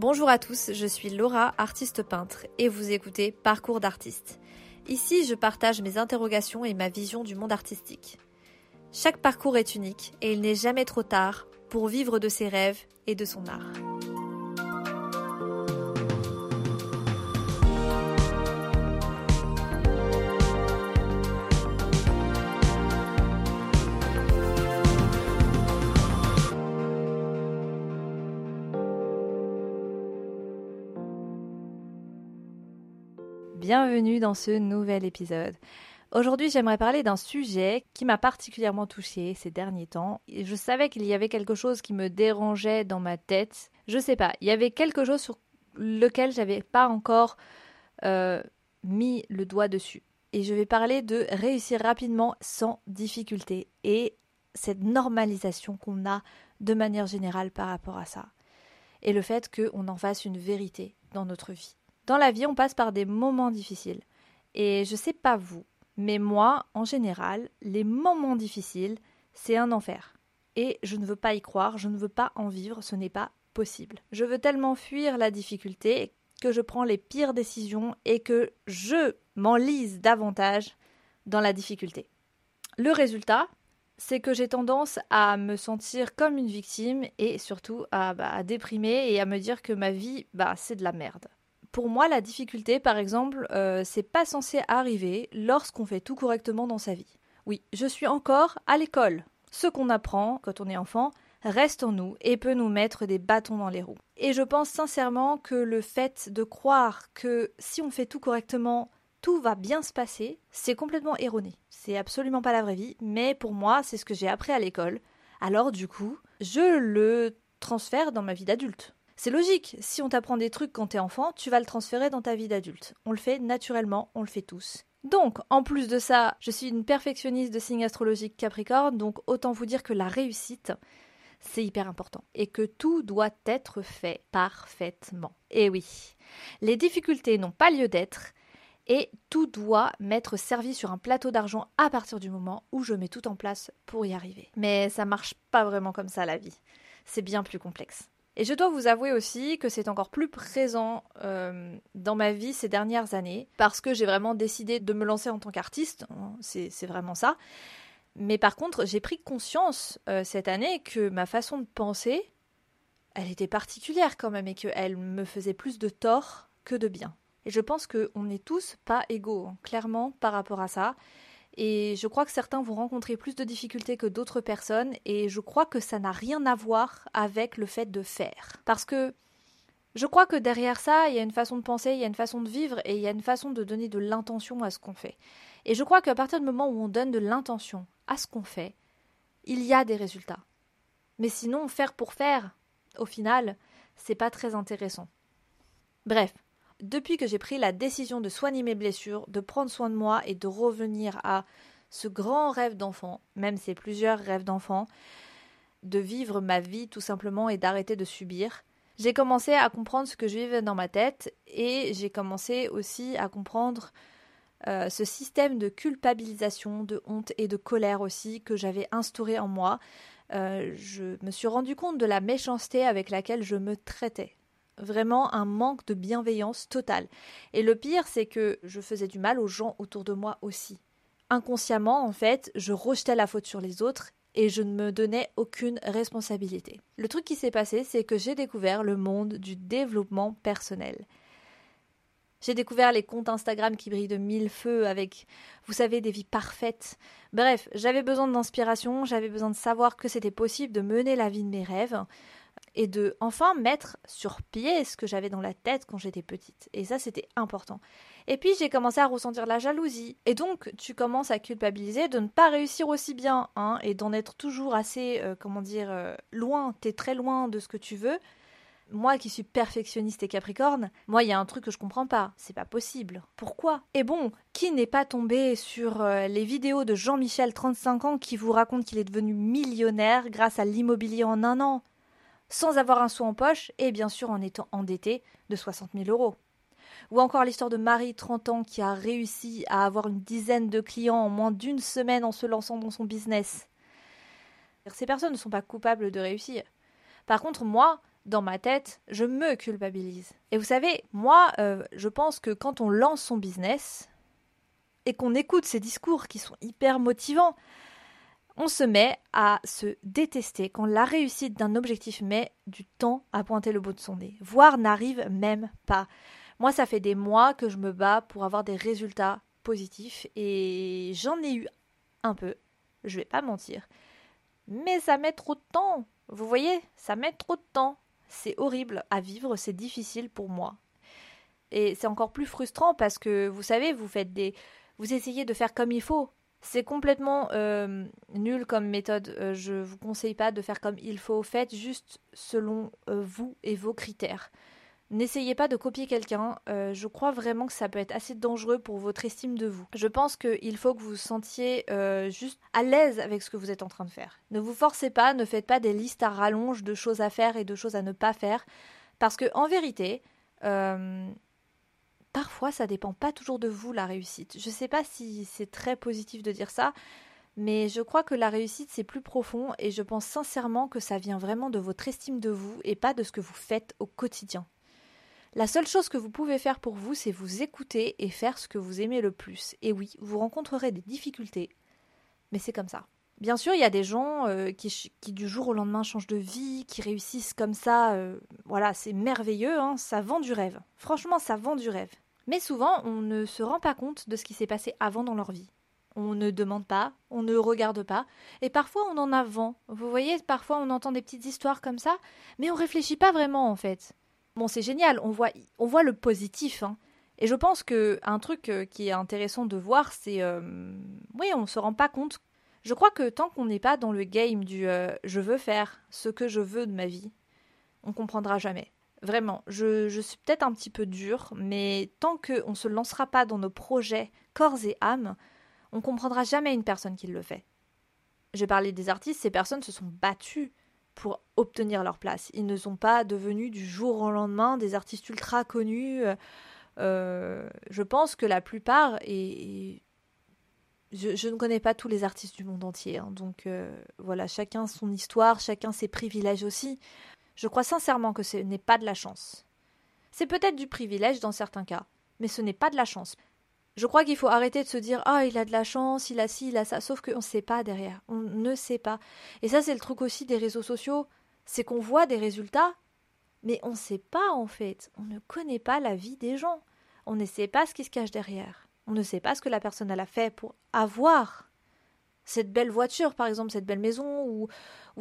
Bonjour à tous, je suis Laura, artiste peintre, et vous écoutez Parcours d'artiste. Ici, je partage mes interrogations et ma vision du monde artistique. Chaque parcours est unique et il n'est jamais trop tard pour vivre de ses rêves et de son art. Bienvenue dans ce nouvel épisode. Aujourd'hui, j'aimerais parler d'un sujet qui m'a particulièrement touchée ces derniers temps. Je savais qu'il y avait quelque chose qui me dérangeait dans ma tête. Je sais pas, il y avait quelque chose sur lequel j'avais pas encore euh, mis le doigt dessus. Et je vais parler de réussir rapidement sans difficulté et cette normalisation qu'on a de manière générale par rapport à ça. Et le fait qu'on en fasse une vérité dans notre vie. Dans la vie, on passe par des moments difficiles. Et je sais pas vous, mais moi, en général, les moments difficiles, c'est un enfer. Et je ne veux pas y croire, je ne veux pas en vivre, ce n'est pas possible. Je veux tellement fuir la difficulté que je prends les pires décisions et que je m'enlise davantage dans la difficulté. Le résultat, c'est que j'ai tendance à me sentir comme une victime et surtout à, bah, déprimer et à me dire que ma vie, bah, c'est de la merde. Pour moi, la difficulté, par exemple, euh, c'est pas censé arriver lorsqu'on fait tout correctement dans sa vie. Oui, je suis encore à l'école. Ce qu'on apprend quand on est enfant reste en nous et peut nous mettre des bâtons dans les roues. Et je pense sincèrement que le fait de croire que si on fait tout correctement, tout va bien se passer, c'est complètement erroné. C'est absolument pas la vraie vie, mais pour moi, c'est ce que j'ai appris à l'école. Alors du coup, je le transfère dans ma vie d'adulte. C'est logique, si on t'apprend des trucs quand t'es enfant, tu vas le transférer dans ta vie d'adulte. On le fait naturellement, on le fait tous. Donc, en plus de ça, je suis une perfectionniste de signes astrologiques Capricorne, donc autant vous dire que la réussite, c'est hyper important. Et que tout doit être fait parfaitement. Et oui, les difficultés n'ont pas lieu d'être, et tout doit m'être servi sur un plateau d'argent à partir du moment où je mets tout en place pour y arriver. Mais ça marche pas vraiment comme ça la vie. C'est bien plus complexe. Et je dois vous avouer aussi que c'est encore plus présent euh, dans ma vie ces dernières années, parce que j'ai vraiment décidé de me lancer en tant qu'artiste, hein, c'est vraiment ça. Mais par contre, j'ai pris conscience euh, cette année que ma façon de penser, elle était particulière quand même, et qu'elle me faisait plus de tort que de bien. Et je pense qu'on n'est tous pas égaux, hein, clairement, par rapport à ça. Et je crois que certains vont rencontrer plus de difficultés que d'autres personnes. Et je crois que ça n'a rien à voir avec le fait de faire. Parce que je crois que derrière ça, il y a une façon de penser, il y a une façon de vivre et il y a une façon de donner de l'intention à ce qu'on fait. Et je crois qu'à partir du moment où on donne de l'intention à ce qu'on fait, il y a des résultats. Mais sinon, faire pour faire, au final, c'est pas très intéressant. Bref, depuis que j'ai pris la décision de soigner mes blessures, de prendre soin de moi et de revenir à ce grand rêve d'enfant, même c'est plusieurs rêves d'enfant, de vivre ma vie tout simplement et d'arrêter de subir, j'ai commencé à comprendre ce que je vivais dans ma tête et j'ai commencé aussi à comprendre euh, ce système de culpabilisation, de honte et de colère aussi que j'avais instauré en moi. Euh, je me suis rendu compte de la méchanceté avec laquelle je me traitais vraiment un manque de bienveillance totale. Et le pire, c'est que je faisais du mal aux gens autour de moi aussi. Inconsciemment, en fait, je rejetais la faute sur les autres et je ne me donnais aucune responsabilité. Le truc qui s'est passé, c'est que j'ai découvert le monde du développement personnel. J'ai découvert les comptes Instagram qui brillent de mille feux avec, vous savez, des vies parfaites. Bref, j'avais besoin d'inspiration, j'avais besoin de savoir que c'était possible de mener la vie de mes rêves et de enfin mettre sur pied ce que j'avais dans la tête quand j'étais petite. Et ça, c'était important. Et puis, j'ai commencé à ressentir la jalousie. Et donc, tu commences à culpabiliser de ne pas réussir aussi bien, hein, et d'en être toujours assez, euh, comment dire, euh, loin. T'es très loin de ce que tu veux. Moi qui suis perfectionniste et capricorne, moi il y a un truc que je comprends pas, c'est pas possible. Pourquoi? Et bon, qui n'est pas tombé sur euh, les vidéos de Jean-Michel 35 ans qui vous raconte qu'il est devenu millionnaire grâce à l'immobilier en un an? Sans avoir un sou en poche et bien sûr en étant endetté de 60 000 euros. Ou encore l'histoire de Marie, 30 ans, qui a réussi à avoir une dizaine de clients en moins d'une semaine en se lançant dans son business. Ces personnes ne sont pas coupables de réussir. Par contre, moi, dans ma tête, je me culpabilise. Et vous savez, moi, euh, je pense que quand on lance son business et qu'on écoute ces discours qui sont hyper motivants, on se met à se détester quand la réussite d'un objectif met du temps à pointer le bout de son nez, voire n'arrive même pas. Moi, ça fait des mois que je me bats pour avoir des résultats positifs et j'en ai eu un peu, je vais pas mentir. Mais ça met trop de temps. Vous voyez, ça met trop de temps c'est horrible à vivre, c'est difficile pour moi. Et c'est encore plus frustrant parce que vous savez, vous faites des, vous essayez de faire comme il faut. C'est complètement euh, nul comme méthode. Euh, je vous conseille pas de faire comme il faut. Faites juste selon euh, vous et vos critères. N'essayez pas de copier quelqu'un, je crois vraiment que ça peut être assez dangereux pour votre estime de vous. Je pense qu'il faut que vous vous sentiez juste à l'aise avec ce que vous êtes en train de faire. Ne vous forcez pas, ne faites pas des listes à rallonge de choses à faire et de choses à ne pas faire, parce que en vérité, parfois ça dépend pas toujours de vous la réussite. Je sais pas si c'est très positif de dire ça, mais je crois que la réussite c'est plus profond et je pense sincèrement que ça vient vraiment de votre estime de vous et pas de ce que vous faites au quotidien. La seule chose que vous pouvez faire pour vous, c'est vous écouter et faire ce que vous aimez le plus. Et oui, vous rencontrerez des difficultés, mais c'est comme ça. Bien sûr, il y a des gens euh, qui, du jour au lendemain changent de vie, qui réussissent comme ça. Euh, voilà, c'est merveilleux, hein, ça vend du rêve. Franchement, ça vend du rêve. Mais souvent, on ne se rend pas compte de ce qui s'est passé avant dans leur vie. On ne demande pas, on ne regarde pas, et parfois on en a vent. Vous voyez, parfois on entend des petites histoires comme ça, mais on réfléchit pas vraiment en fait. Bon, c'est génial, on voit, on voit le positif. Hein. Et je pense que un truc euh, qui est intéressant de voir, c'est. Euh, oui, on se rend pas compte. Je crois que tant qu'on n'est pas dans le game du euh, je veux faire ce que je veux de ma vie, on comprendra jamais. Vraiment, je, je suis peut-être un petit peu dure, mais tant qu'on ne se lancera pas dans nos projets corps et âme, on comprendra jamais une personne qui le fait. J'ai parlé des artistes, ces personnes se sont battues pour obtenir leur place. Ils ne sont pas devenus du jour au lendemain des artistes ultra connus. Euh, je pense que la plupart, et, je, ne connais pas tous les artistes du monde entier, hein, donc euh, voilà, chacun son histoire, chacun ses privilèges aussi. Je crois sincèrement que ce n'est pas de la chance. C'est peut-être du privilège dans certains cas, mais ce n'est pas de la chance. Je crois qu'il faut arrêter de se dire Ah, il a de la chance, il a ci, il a ça, sauf qu'on ne sait pas derrière. On ne sait pas. Et ça, c'est le truc aussi des réseaux sociaux c'est qu'on voit des résultats, mais on ne sait pas en fait. On ne connaît pas la vie des gens. On ne sait pas ce qui se cache derrière. On ne sait pas ce que la personne a fait pour avoir cette belle voiture, par exemple, cette belle maison, ou,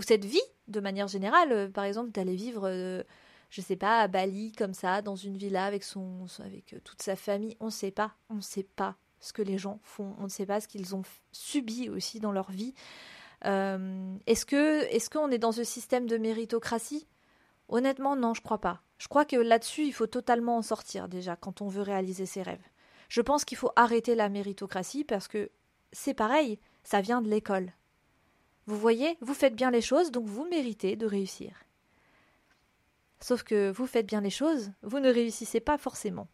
cette vie, de manière générale. Par exemple, d'aller vivre. Euh, je sais pas, à Bali, comme ça, dans une villa avec, son, avec euh, toute sa famille. On ne sait pas. On ne sait pas ce que les gens font. On ne sait pas ce qu'ils ont subi aussi dans leur vie. Euh, est-ce que est-ce qu'on est dans ce système de méritocratie? Honnêtement, non, je crois pas. Je crois que là-dessus, il faut totalement en sortir déjà quand on veut réaliser ses rêves. Je pense qu'il faut arrêter la méritocratie parce que c'est pareil, ça vient de l'école. Vous voyez, vous faites bien les choses, donc vous méritez de réussir. Sauf que vous faites bien les choses, vous ne réussissez pas forcément.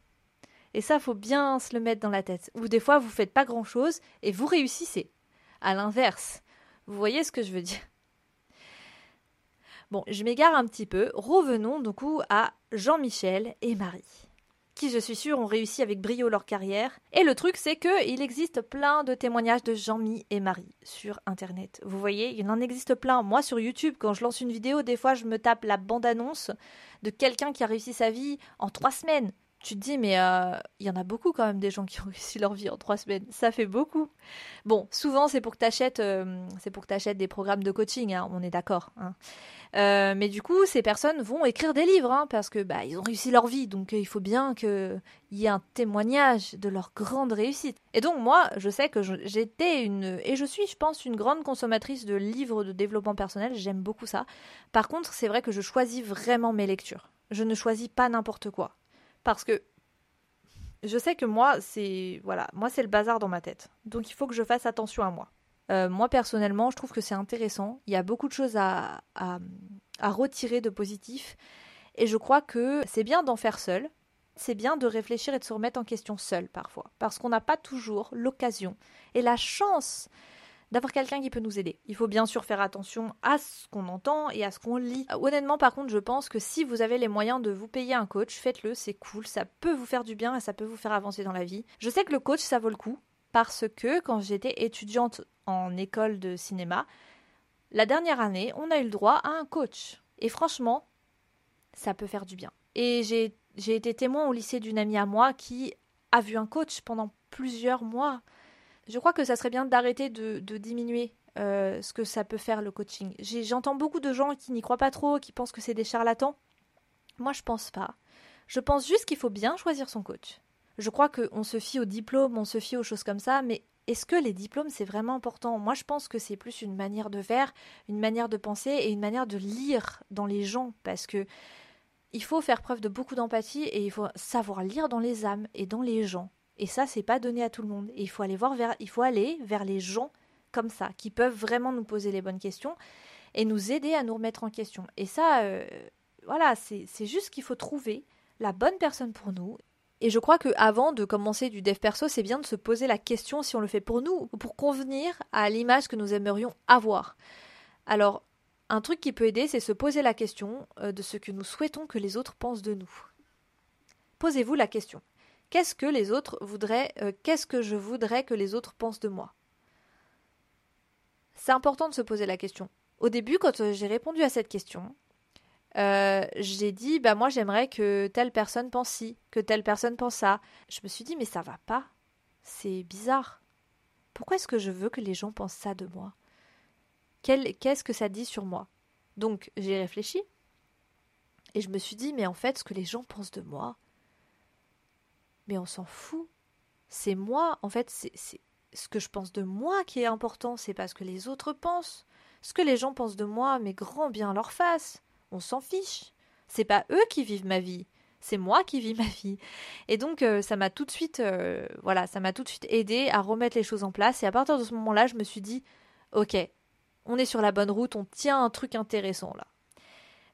Et ça, faut bien se le mettre dans la tête. Ou des fois, vous faites pas grand chose et vous réussissez. À l'inverse. Vous voyez ce que je veux dire? Bon, je m'égare un petit peu. Revenons du coup à Jean-Michel et Marie qui je suis sûre ont réussi avec brio leur carrière. Et le truc c'est que il existe plein de témoignages de Jean-Mi et Marie sur internet. Vous voyez, il en existe plein. Moi sur YouTube, quand je lance une vidéo, des fois je me tape la bande-annonce de quelqu'un qui a réussi sa vie en trois semaines. Tu te dis, mais euh, il y en a beaucoup quand même des gens qui ont réussi leur vie en trois semaines. Ça fait beaucoup. Bon, souvent c'est pour que tu achètes, euh, des programmes de coaching, hein, on est d'accord. Hein. Euh, mais du coup, ces personnes vont écrire des livres hein, parce que bah ils ont réussi leur vie, donc il faut bien qu'il y ait un témoignage de leur grande réussite. Et donc moi, je sais que j'étais une et je suis, je pense, une grande consommatrice de livres de développement personnel. J'aime beaucoup ça. Par contre, c'est vrai que je choisis vraiment mes lectures. Je ne choisis pas n'importe quoi parce que je sais que moi, c'est voilà, moi c'est le bazar dans ma tête. Donc il faut que je fasse attention à moi. Euh, moi personnellement, je trouve que c'est intéressant. Il y a beaucoup de choses à, à, retirer de positif. Et je crois que c'est bien d'en faire seul. C'est bien de réfléchir et de se remettre en question seul parfois. Parce qu'on n'a pas toujours l'occasion et la chance d'avoir quelqu'un qui peut nous aider. Il faut bien sûr faire attention à ce qu'on entend et à ce qu'on lit. Honnêtement, par contre, je pense que si vous avez les moyens de vous payer un coach, faites-le, c'est cool, ça peut vous faire du bien et ça peut vous faire avancer dans la vie. Je sais que le coach, ça vaut le coup parce que quand j'étais étudiante en école de cinéma, la dernière année, on a eu le droit à un coach. Et franchement, ça peut faire du bien. Et j'ai été témoin au lycée d'une amie à moi qui a vu un coach pendant plusieurs mois. Je crois que ça serait bien d'arrêter de, diminuer euh, ce que ça peut faire le coaching. J'entends beaucoup de gens qui n'y croient pas trop, qui pensent que c'est des charlatans. Moi, je pense pas. Je pense juste qu'il faut bien choisir son coach. Je crois qu'on se fie aux diplômes, on se fie aux choses comme ça, mais est-ce que les diplômes c'est vraiment important? Moi, je pense que c'est plus une manière de faire, une manière de penser et une manière de lire dans les gens, parce que il faut faire preuve de beaucoup d'empathie et il faut savoir lire dans les âmes et dans les gens. Et ça, c'est pas donné à tout le monde. Et il faut aller voir vers, il faut aller vers les gens comme ça, qui peuvent vraiment nous poser les bonnes questions et nous aider à nous remettre en question. Et ça, euh, voilà, c'est juste qu'il faut trouver la bonne personne pour nous. Et je crois que avant de commencer du dev perso, c'est bien de se poser la question si on le fait pour nous ou pour convenir à l'image que nous aimerions avoir. Alors, un truc qui peut aider, c'est se poser la question euh, de ce que nous souhaitons que les autres pensent de nous. Posez-vous la question. Qu'est-ce que les autres voudraient, euh, qu'est-ce que je voudrais que les autres pensent de moi? C'est important de se poser la question. Au début, quand euh, j'ai répondu à cette question, j'ai dit bah moi j'aimerais que telle personne pense ci, que telle personne pense ça. Je me suis dit mais ça va pas. C'est bizarre. Pourquoi est-ce que je veux que les gens pensent ça de moi? Qu'est-ce que ça dit sur moi? Donc j'ai réfléchi et je me suis dit, mais en fait, ce que les gens pensent de moi, mais on s'en fout. C'est moi, en fait, c'est ce que je pense de moi qui est important, c'est pas ce que les autres pensent. Ce que les gens pensent de moi, mais grand bien leur face. On s'en fiche. C'est pas eux qui vivent ma vie, c'est moi qui vis ma vie. Et donc euh, ça m'a tout de suite, euh, voilà, ça m'a tout de suite aidé à remettre les choses en place. Et à partir de ce moment-là, je me suis dit, ok, on est sur la bonne route, on tient un truc intéressant là.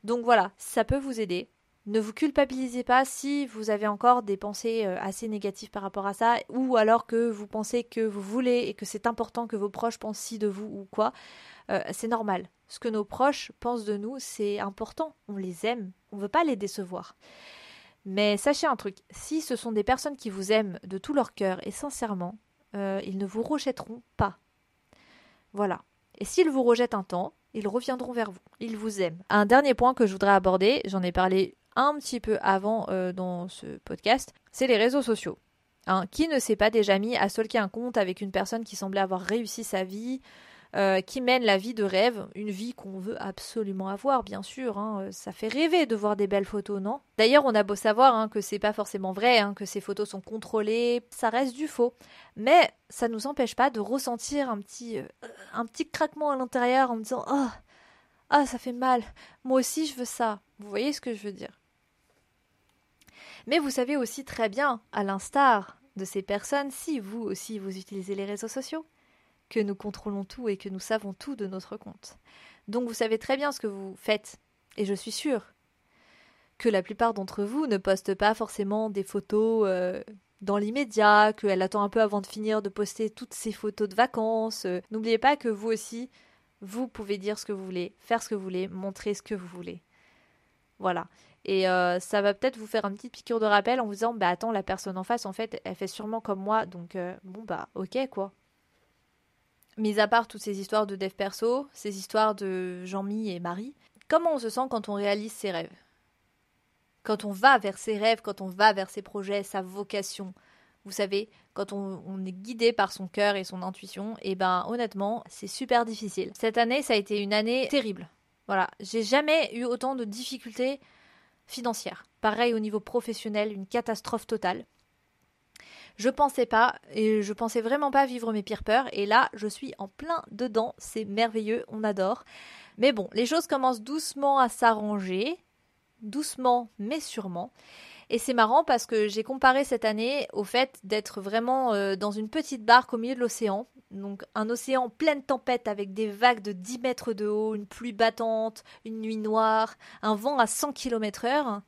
Donc voilà, ça peut vous aider. Ne vous culpabilisez pas si vous avez encore des pensées euh, assez négatives par rapport à ça, ou alors que vous pensez que vous voulez et que c'est important que vos proches pensent si de vous ou quoi. Euh, c'est normal. Ce que nos proches pensent de nous, c'est important. On les aime. On ne veut pas les décevoir. Mais sachez un truc, si ce sont des personnes qui vous aiment de tout leur cœur et sincèrement, euh, ils ne vous rejetteront pas. Voilà. Et s'ils vous rejettent un temps, ils reviendront vers vous. Ils vous aiment. Un dernier point que je voudrais aborder, j'en ai parlé un petit peu avant euh, dans ce podcast, c'est les réseaux sociaux. Hein, qui ne s'est pas déjà mis à stalker un compte avec une personne qui semblait avoir réussi sa vie, euh, qui mène la vie de rêve, une vie qu'on veut absolument avoir, bien sûr. Hein. Euh, ça fait rêver de voir des belles photos, non? D'ailleurs, on a beau savoir hein, que c'est pas forcément vrai, hein, que ces photos sont contrôlées, ça reste du faux. Mais ça nous empêche pas de ressentir un petit, un petit craquement à l'intérieur en me disant Oh, ah, ça fait mal. Moi aussi, je veux ça. Vous voyez ce que je veux dire? Mais vous savez aussi très bien, à l'instar de ces personnes, si vous aussi vous utilisez les réseaux sociaux, que nous contrôlons tout et que nous savons tout de notre compte. Donc vous savez très bien ce que vous faites, et je suis sûre que la plupart d'entre vous ne postent pas forcément des photos euh, dans l'immédiat, qu'elle attend un peu avant de finir de poster toutes ces photos de vacances. N'oubliez pas que vous aussi, vous pouvez dire ce que vous voulez, faire ce que vous voulez, montrer ce que vous voulez. Voilà. Et euh, ça va peut-être vous faire une petite piqûre de rappel en vous disant, bah attends, la personne en face, en fait, elle fait sûrement comme moi, donc euh, bon bah ok quoi. Mis à part toutes ces histoires de dev perso, ces histoires de Jean-Mi et Marie, comment on se sent quand on réalise ses rêves? Quand on va vers ses rêves, quand on va vers ses projets, sa vocation. Vous savez, quand on, est guidé par son cœur et son intuition, et eh ben honnêtement, c'est super difficile. Cette année, ça a été une année terrible. Voilà, j'ai jamais eu autant de difficultés financières. Pareil au niveau professionnel, une catastrophe totale. Je pensais pas, et je pensais vraiment pas vivre mes pires peurs, et là, je suis en plein dedans, c'est merveilleux, on adore. Mais bon, les choses commencent doucement à s'arranger, doucement mais sûrement. Et c'est marrant parce que j'ai comparé cette année au fait d'être vraiment euh, dans une petite barque au milieu de l'océan. Donc un océan en pleine tempête avec des vagues de 10 mètres de haut, une pluie battante, une nuit noire, un vent à 100 km heure.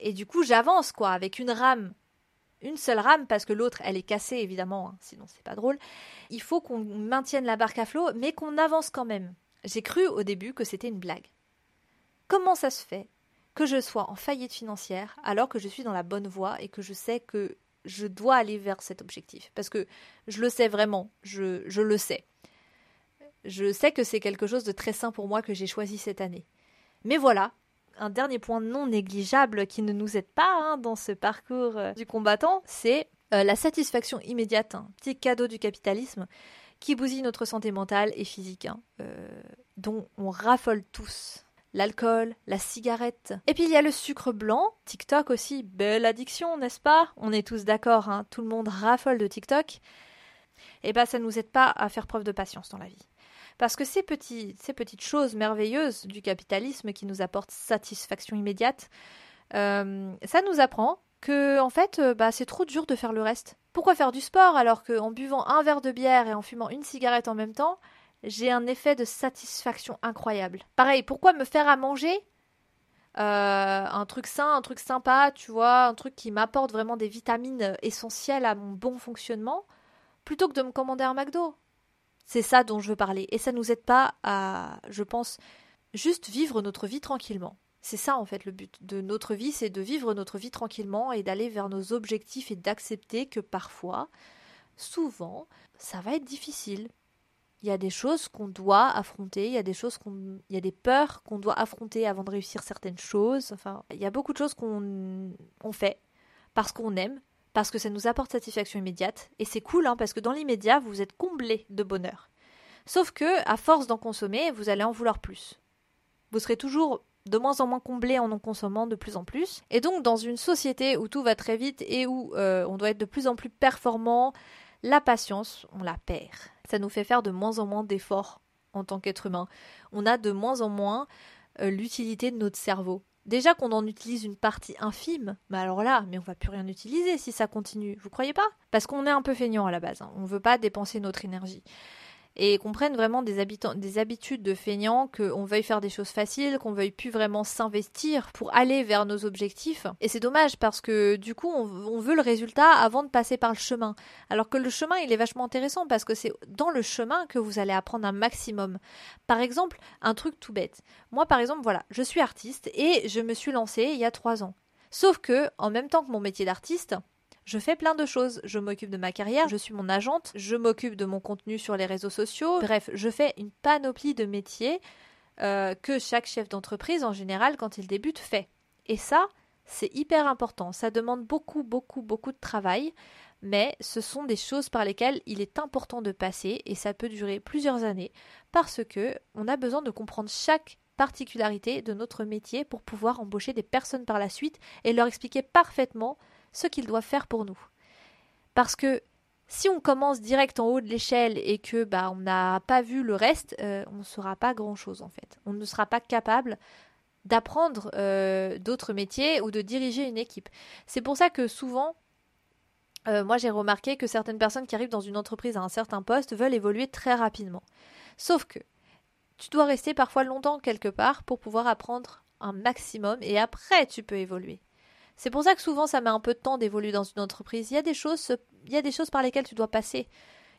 Et du coup j'avance quoi, avec une rame une seule rame parce que l'autre elle est cassée évidemment, hein, sinon c'est pas drôle. Il faut qu'on maintienne la barque à flot, mais qu'on avance quand même. J'ai cru au début que c'était une blague. Comment ça se fait que je sois en faillite financière alors que je suis dans la bonne voie et que je sais que je dois aller vers cet objectif Parce que je le sais vraiment, je, le sais. Je sais que c'est quelque chose de très sain pour moi que j'ai choisi cette année. Mais voilà, un dernier point non négligeable qui ne nous aide pas hein, dans ce parcours euh, du combattant, c'est euh, la satisfaction immédiate, un petit cadeau du capitalisme qui bousille notre santé mentale et physique, hein, euh, dont on raffole tous. L'alcool, la cigarette. Et puis il y a le sucre blanc, TikTok aussi, belle addiction, n'est-ce pas? On est tous d'accord, hein, tout le monde raffole de TikTok. Eh bien ça ne nous aide pas à faire preuve de patience dans la vie. Parce que ces petites choses merveilleuses du capitalisme qui nous apportent satisfaction immédiate, euh, ça nous apprend que en fait, euh, bah, c'est trop dur de faire le reste. Pourquoi faire du sport alors qu'en buvant un verre de bière et en fumant une cigarette en même temps, j'ai un effet de satisfaction incroyable. Pareil, pourquoi me faire à manger? Euh, un truc sain, un truc sympa, tu vois, un truc qui m'apporte vraiment des vitamines essentielles à mon bon fonctionnement, plutôt que de me commander un McDo. C'est ça dont je veux parler. Et ça nous aide pas à, je pense, juste vivre notre vie tranquillement. C'est ça en fait le but de notre vie, c'est de vivre notre vie tranquillement et d'aller vers nos objectifs et d'accepter que parfois, souvent, ça va être difficile. Il y a des choses qu'on doit affronter, il y a des choses qu'on y a des peurs qu'on doit affronter avant de réussir certaines choses. Enfin, il y a beaucoup de choses qu'on on fait parce qu'on aime, parce que ça nous apporte satisfaction immédiate. Et c'est cool, hein, parce que dans l'immédiat, vous êtes comblé de bonheur. Sauf que, à force d'en consommer, vous allez en vouloir plus. Vous serez toujours de moins en moins comblé en en consommant de plus en plus. Et donc, dans une société où tout va très vite et où euh, on doit être de plus en plus performant, la patience, on la perd. Ça nous fait faire de moins en moins d'efforts en tant qu'être humain. On a de moins en moins euh, l'utilité de notre cerveau. Déjà qu'on en utilise une partie infime, mais alors là, mais on va plus rien utiliser si ça continue. Vous croyez pas? Parce qu'on est un peu feignant à la base. Hein. On ne veut pas dépenser notre énergie et qu'on prenne vraiment des, habitudes de feignants, qu'on veuille faire des choses faciles, qu'on veuille plus vraiment s'investir pour aller vers nos objectifs. Et c'est dommage parce que du coup, on, veut le résultat avant de passer par le chemin. Alors que le chemin, il est vachement intéressant parce que c'est dans le chemin que vous allez apprendre un maximum. Par exemple, un truc tout bête. Moi, par exemple, voilà, je suis artiste et je me suis lancée il y a trois ans. Sauf que, en même temps que mon métier d'artiste, je fais plein de choses. Je m'occupe de ma carrière, je suis mon agente, je m'occupe de mon contenu sur les réseaux sociaux. Bref, je fais une panoplie de métiers euh, que chaque chef d'entreprise, en général, quand il débute, fait. Et ça, c'est hyper important. Ça demande beaucoup, beaucoup, beaucoup de travail. Mais ce sont des choses par lesquelles il est important de passer et ça peut durer plusieurs années parce que on a besoin de comprendre chaque particularité de notre métier pour pouvoir embaucher des personnes par la suite et leur expliquer parfaitement ce qu'ils doivent faire pour nous. Parce que si on commence direct en haut de l'échelle et que bah on n'a pas vu le reste, euh, on ne saura pas grand chose en fait. On ne sera pas capable d'apprendre euh, d'autres métiers ou de diriger une équipe. C'est pour ça que souvent, euh, moi j'ai remarqué que certaines personnes qui arrivent dans une entreprise à un certain poste veulent évoluer très rapidement. Sauf que tu dois rester parfois longtemps quelque part pour pouvoir apprendre un maximum et après tu peux évoluer. C'est pour ça que souvent ça met un peu de temps d'évoluer dans une entreprise. Il y a des choses, il y a des choses par lesquelles tu dois passer.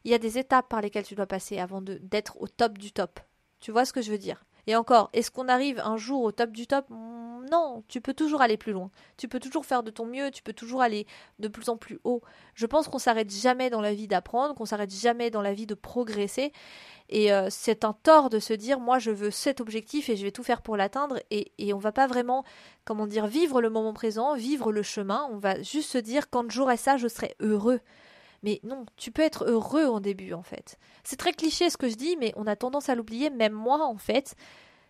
Il y a des étapes par lesquelles tu dois passer avant d'être au top du top. Tu vois ce que je veux dire? Et encore, est-ce qu'on arrive un jour au top du top? Non, tu peux toujours aller plus loin. Tu peux toujours faire de ton mieux, tu peux toujours aller de plus en plus haut. Je pense qu'on s'arrête jamais dans la vie d'apprendre, qu'on s'arrête jamais dans la vie de progresser. Et euh, c'est un tort de se dire, moi, je veux cet objectif et je vais tout faire pour l'atteindre. Et, et on va pas vraiment, comment dire, vivre le moment présent, vivre le chemin. On va juste se dire, quand j'aurai ça, je serai heureux. Mais non, tu peux être heureux en début, en fait. C'est très cliché ce que je dis, mais on a tendance à l'oublier. Même moi, en fait,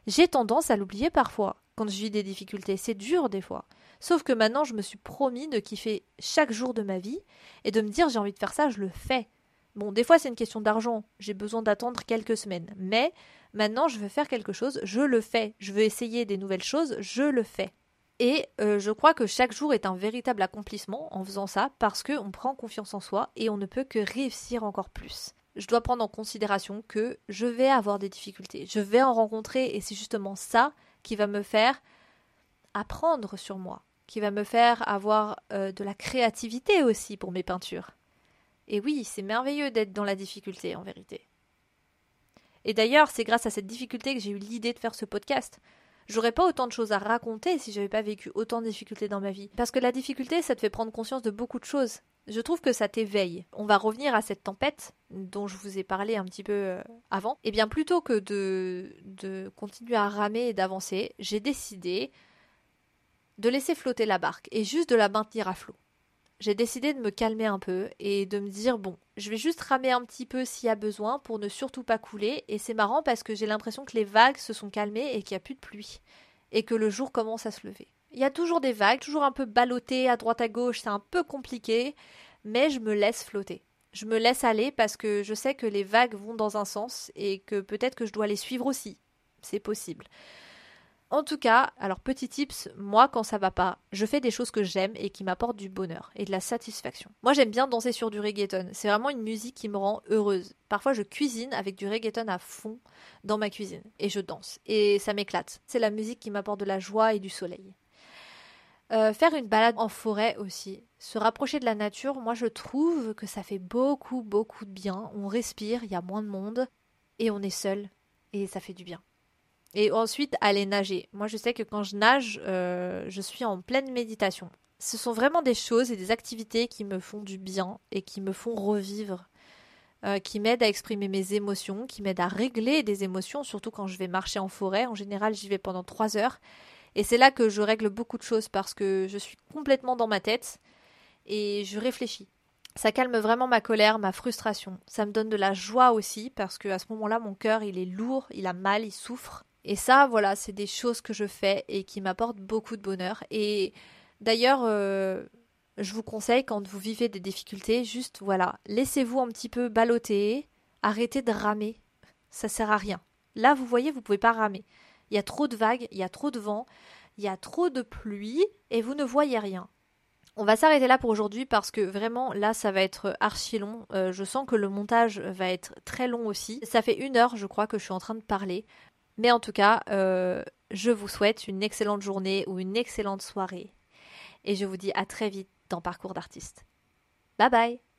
j'ai tendance à l'oublier parfois quand je vis des difficultés. C'est dur des fois. Sauf que maintenant, je me suis promis de kiffer chaque jour de ma vie et de me dire, j'ai envie de faire ça, je le fais. Bon, des fois c'est une question d'argent, j'ai besoin d'attendre quelques semaines, mais maintenant je veux faire quelque chose, je le fais, je veux essayer des nouvelles choses, je le fais. Et euh, je crois que chaque jour est un véritable accomplissement en faisant ça parce qu'on prend confiance en soi et on ne peut que réussir encore plus. Je dois prendre en considération que je vais avoir des difficultés, je vais en rencontrer et c'est justement ça qui va me faire apprendre sur moi, qui va me faire avoir euh, de la créativité aussi pour mes peintures. Et oui, c'est merveilleux d'être dans la difficulté en vérité. Et d'ailleurs, c'est grâce à cette difficulté que j'ai eu l'idée de faire ce podcast. J'aurais pas autant de choses à raconter si j'avais pas vécu autant de difficultés dans ma vie. Parce que la difficulté, ça te fait prendre conscience de beaucoup de choses. Je trouve que ça t'éveille. On va revenir à cette tempête dont je vous ai parlé un petit peu euh, avant. Et eh bien plutôt que de, de continuer à ramer et d'avancer, j'ai décidé de laisser flotter la barque et juste de la maintenir à flot j'ai décidé de me calmer un peu et de me dire bon, je vais juste ramer un petit peu s'il y a besoin pour ne surtout pas couler. Et c'est marrant parce que j'ai l'impression que les vagues se sont calmées et qu'il n'y a plus de pluie et que le jour commence à se lever. Il y a toujours des vagues, toujours un peu ballottées à droite à gauche, c'est un peu compliqué, mais je me laisse flotter. Je me laisse aller parce que je sais que les vagues vont dans un sens et que peut-être que je dois les suivre aussi. C'est possible. En tout cas, alors petit tips, moi quand ça va pas, je fais des choses que j'aime et qui m'apportent du bonheur et de la satisfaction. Moi j'aime bien danser sur du reggaeton, c'est vraiment une musique qui me rend heureuse. Parfois je cuisine avec du reggaeton à fond dans ma cuisine et je danse et ça m'éclate. C'est la musique qui m'apporte de la joie et du soleil. Euh, faire une balade en forêt aussi, se rapprocher de la nature, moi je trouve que ça fait beaucoup beaucoup de bien. On respire, il y a moins de monde et on est seul et ça fait du bien. Et ensuite, aller nager. Moi, je sais que quand je nage, euh, je suis en pleine méditation. Ce sont vraiment des choses et des activités qui me font du bien et qui me font revivre, euh, qui m'aident à exprimer mes émotions, qui m'aident à régler des émotions, surtout quand je vais marcher en forêt. En général, j'y vais pendant trois heures. Et c'est là que je règle beaucoup de choses parce que je suis complètement dans ma tête et je réfléchis. Ça calme vraiment ma colère, ma frustration. Ça me donne de la joie aussi parce que à ce moment-là, mon cœur, il est lourd, il a mal, il souffre. Et ça, voilà, c'est des choses que je fais et qui m'apportent beaucoup de bonheur. Et d'ailleurs, euh, je vous conseille quand vous vivez des difficultés, juste voilà, laissez-vous un petit peu balloter, arrêtez de ramer. Ça sert à rien. Là, vous voyez, vous pouvez pas ramer. Il y a trop de vagues, il y a trop de vent, il y a trop de pluie et vous ne voyez rien. On va s'arrêter là pour aujourd'hui parce que vraiment là ça va être archi long. Euh, je sens que le montage va être très long aussi. Ça fait une heure je crois que je suis en train de parler. Mais en tout cas, euh, je vous souhaite une excellente journée ou une excellente soirée. Et je vous dis à très vite dans Parcours d'artiste. Bye bye